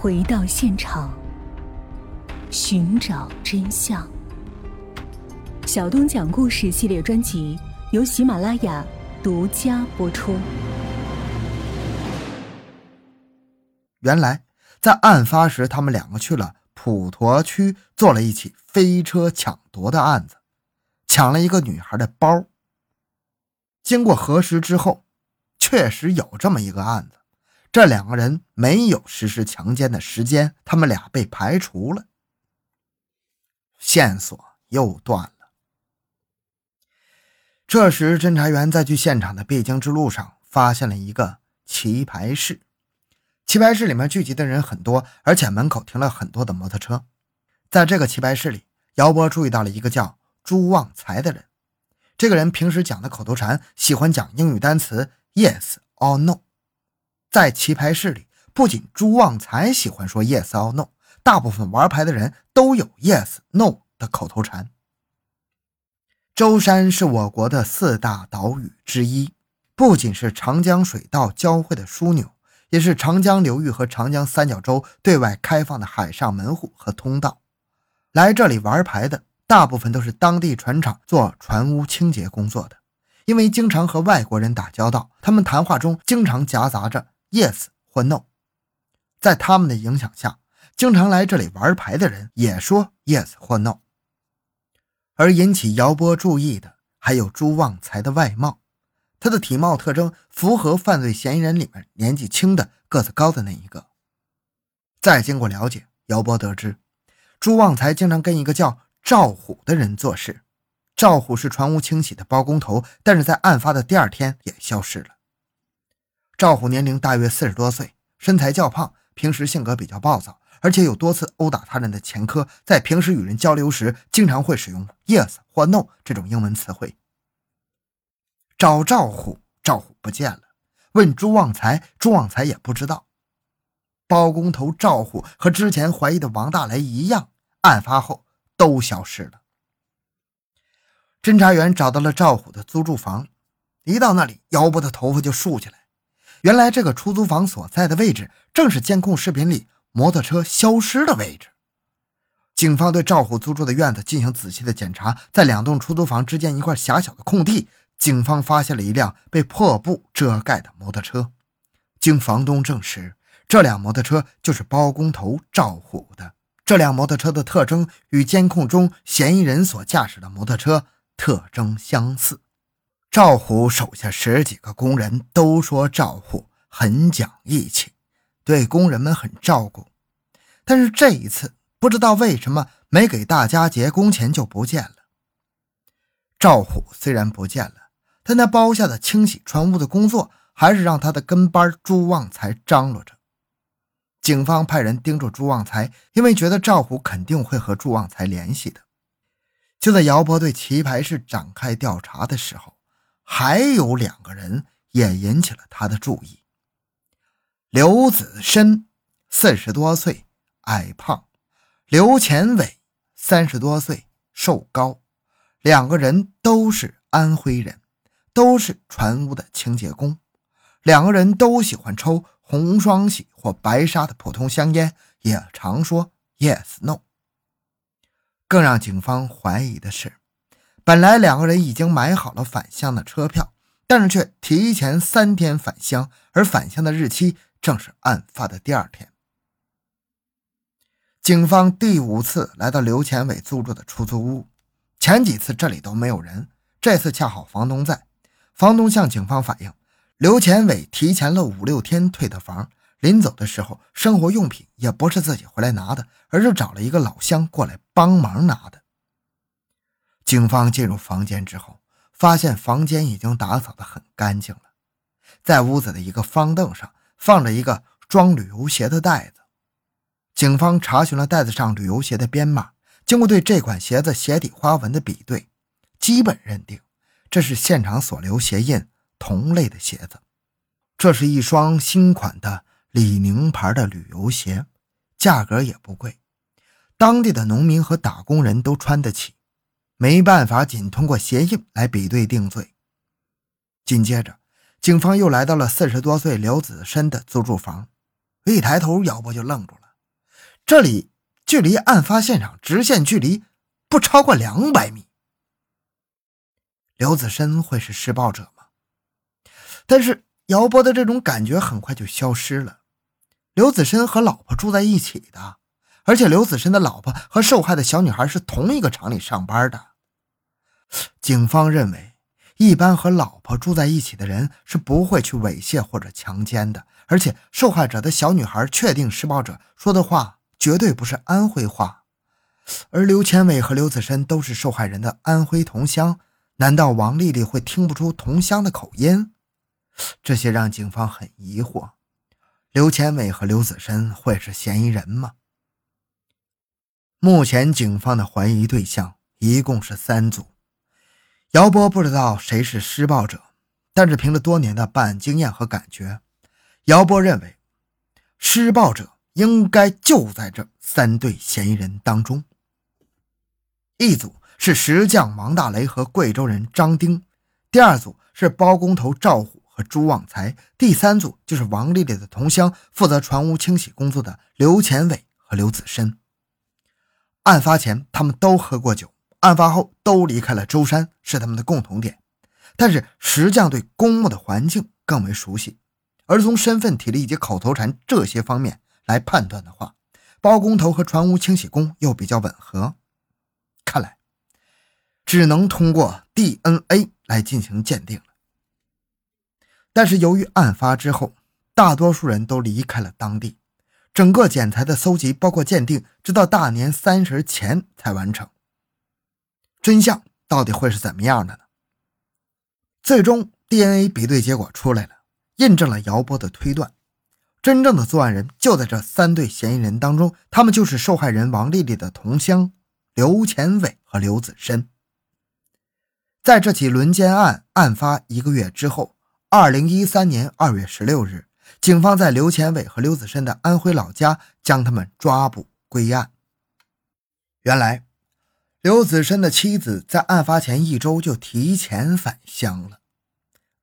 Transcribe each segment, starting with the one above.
回到现场，寻找真相。小东讲故事系列专辑由喜马拉雅独家播出。原来，在案发时，他们两个去了普陀区，做了一起飞车抢夺的案子，抢了一个女孩的包。经过核实之后，确实有这么一个案子。这两个人没有实施强奸的时间，他们俩被排除了，线索又断了。这时，侦查员在去现场的必经之路上发现了一个棋牌室，棋牌室里面聚集的人很多，而且门口停了很多的摩托车。在这个棋牌室里，姚波注意到了一个叫朱旺财的人。这个人平时讲的口头禅，喜欢讲英语单词 yes or no。在棋牌室里，不仅朱旺财喜欢说 yes or no，大部分玩牌的人都有 yes no 的口头禅。舟山是我国的四大岛屿之一，不仅是长江水道交汇的枢纽，也是长江流域和长江三角洲对外开放的海上门户和通道。来这里玩牌的大部分都是当地船厂做船坞清洁工作的，因为经常和外国人打交道，他们谈话中经常夹杂着。Yes 或 No，在他们的影响下，经常来这里玩牌的人也说 Yes 或 No。而引起姚波注意的还有朱旺财的外貌，他的体貌特征符合犯罪嫌疑人里面年纪轻的、个子高的那一个。再经过了解，姚波得知，朱旺财经常跟一个叫赵虎的人做事。赵虎是船坞清洗的包工头，但是在案发的第二天也消失了。赵虎年龄大约四十多岁，身材较胖，平时性格比较暴躁，而且有多次殴打他人的前科。在平时与人交流时，经常会使用 “yes” 或 “no” 这种英文词汇。找赵虎，赵虎不见了；问朱旺财，朱旺财也不知道。包工头赵虎和之前怀疑的王大雷一样，案发后都消失了。侦查员找到了赵虎的租住房，一到那里，姚波的头发就竖起来。原来这个出租房所在的位置，正是监控视频里摩托车消失的位置。警方对赵虎租住的院子进行仔细的检查，在两栋出租房之间一块狭小的空地，警方发现了一辆被破布遮盖的摩托车。经房东证实，这辆摩托车就是包工头赵虎的。这辆摩托车的特征与监控中嫌疑人所驾驶的摩托车特征相似。赵虎手下十几个工人都说赵虎很讲义气，对工人们很照顾。但是这一次不知道为什么没给大家结工钱就不见了。赵虎虽然不见了，但那包下的清洗船坞的工作还是让他的跟班朱旺财张罗着。警方派人盯住朱旺财，因为觉得赵虎肯定会和朱旺财联系的。就在姚波对棋牌室展开调查的时候。还有两个人也引起了他的注意。刘子申，四十多岁，矮胖；刘前伟，三十多岁，瘦高。两个人都是安徽人，都是船坞的清洁工。两个人都喜欢抽红双喜或白沙的普通香烟，也常说 “yes no”。更让警方怀疑的是。本来两个人已经买好了返乡的车票，但是却提前三天返乡，而返乡的日期正是案发的第二天。警方第五次来到刘前伟租住的出租屋，前几次这里都没有人，这次恰好房东在。房东向警方反映，刘前伟提前了五六天退的房，临走的时候，生活用品也不是自己回来拿的，而是找了一个老乡过来帮忙拿的。警方进入房间之后，发现房间已经打扫得很干净了。在屋子的一个方凳上放着一个装旅游鞋的袋子。警方查询了袋子上旅游鞋的编码，经过对这款鞋子鞋底花纹的比对，基本认定这是现场所留鞋印同类的鞋子。这是一双新款的李宁牌的旅游鞋，价格也不贵，当地的农民和打工人都穿得起。没办法，仅通过鞋印来比对定罪。紧接着，警方又来到了四十多岁刘子深的租住房。一抬头，姚波就愣住了。这里距离案发现场直线距离不超过两百米。刘子深会是施暴者吗？但是姚波的这种感觉很快就消失了。刘子深和老婆住在一起的，而且刘子深的老婆和受害的小女孩是同一个厂里上班的。警方认为，一般和老婆住在一起的人是不会去猥亵或者强奸的。而且，受害者的小女孩确定施暴者说的话绝对不是安徽话，而刘前伟和刘子深都是受害人的安徽同乡。难道王丽丽会听不出同乡的口音？这些让警方很疑惑。刘前伟和刘子深会是嫌疑人吗？目前警方的怀疑对象一共是三组。姚波不知道谁是施暴者，但是凭着多年的办案经验和感觉，姚波认为施暴者应该就在这三对嫌疑人当中。一组是石匠王大雷和贵州人张丁，第二组是包工头赵虎和朱旺财，第三组就是王丽丽的同乡，负责船坞清洗工作的刘前伟和刘子深。案发前他们都喝过酒。案发后都离开了舟山，是他们的共同点。但是石匠对公墓的环境更为熟悉，而从身份、体力以及口头禅这些方面来判断的话，包工头和船坞清洗工又比较吻合。看来只能通过 DNA 来进行鉴定了。但是由于案发之后，大多数人都离开了当地，整个检材的搜集包括鉴定，直到大年三十前才完成。真相到底会是怎么样的呢？最终 DNA 比对结果出来了，印证了姚波的推断，真正的作案人就在这三对嫌疑人当中，他们就是受害人王丽丽的同乡刘前伟和刘子深。在这起轮奸案案发一个月之后，二零一三年二月十六日，警方在刘前伟和刘子深的安徽老家将他们抓捕归案。原来。刘子深的妻子在案发前一周就提前返乡了。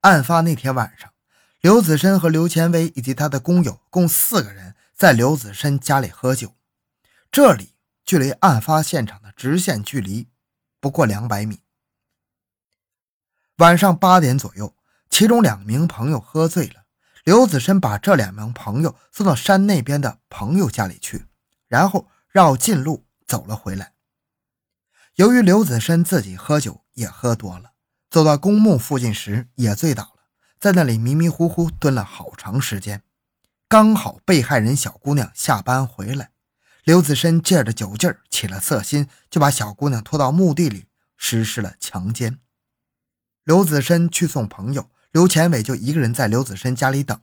案发那天晚上，刘子深和刘前威以及他的工友共四个人在刘子深家里喝酒。这里距离案发现场的直线距离不过两百米。晚上八点左右，其中两名朋友喝醉了，刘子申把这两名朋友送到山那边的朋友家里去，然后绕近路走了回来。由于刘子申自己喝酒也喝多了，走到公墓附近时也醉倒了，在那里迷迷糊糊蹲了好长时间。刚好被害人小姑娘下班回来，刘子申借着酒劲儿起了色心，就把小姑娘拖到墓地里实施了强奸。刘子申去送朋友，刘前伟就一个人在刘子深家里等，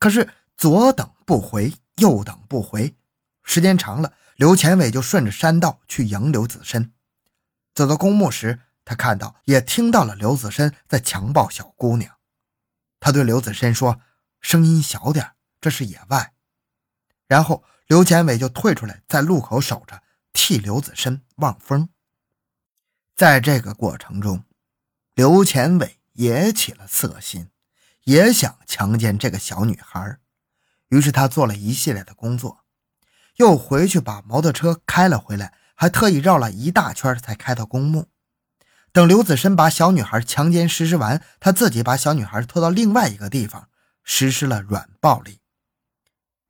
可是左等不回，右等不回，时间长了，刘前伟就顺着山道去迎刘子深。走到公墓时，他看到也听到了刘子深在强暴小姑娘。他对刘子深说：“声音小点，这是野外。”然后刘前伟就退出来，在路口守着，替刘子深望风。在这个过程中，刘前伟也起了色心，也想强奸这个小女孩。于是他做了一系列的工作，又回去把摩托车开了回来。还特意绕了一大圈才开到公墓。等刘子申把小女孩强奸实施完，他自己把小女孩拖到另外一个地方实施了软暴力。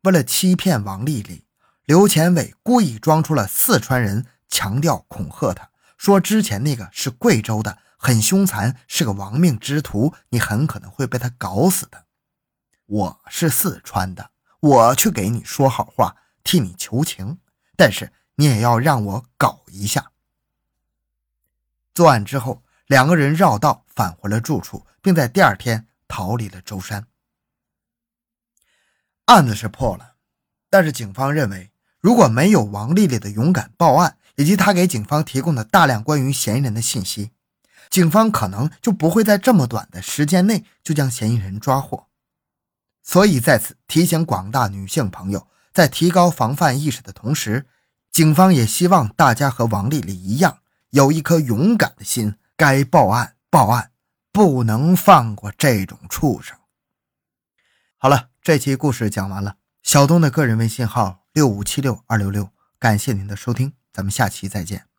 为了欺骗王丽丽，刘前伟故意装出了四川人，强调恐吓她说：“之前那个是贵州的，很凶残，是个亡命之徒，你很可能会被他搞死的。”我是四川的，我去给你说好话，替你求情，但是。你也要让我搞一下。作案之后，两个人绕道返回了住处，并在第二天逃离了舟山。案子是破了，但是警方认为，如果没有王丽丽的勇敢报案，以及她给警方提供的大量关于嫌疑人的信息，警方可能就不会在这么短的时间内就将嫌疑人抓获。所以，在此提醒广大女性朋友，在提高防范意识的同时。警方也希望大家和王丽丽一样，有一颗勇敢的心，该报案报案，不能放过这种畜生。好了，这期故事讲完了。小东的个人微信号六五七六二六六，感谢您的收听，咱们下期再见。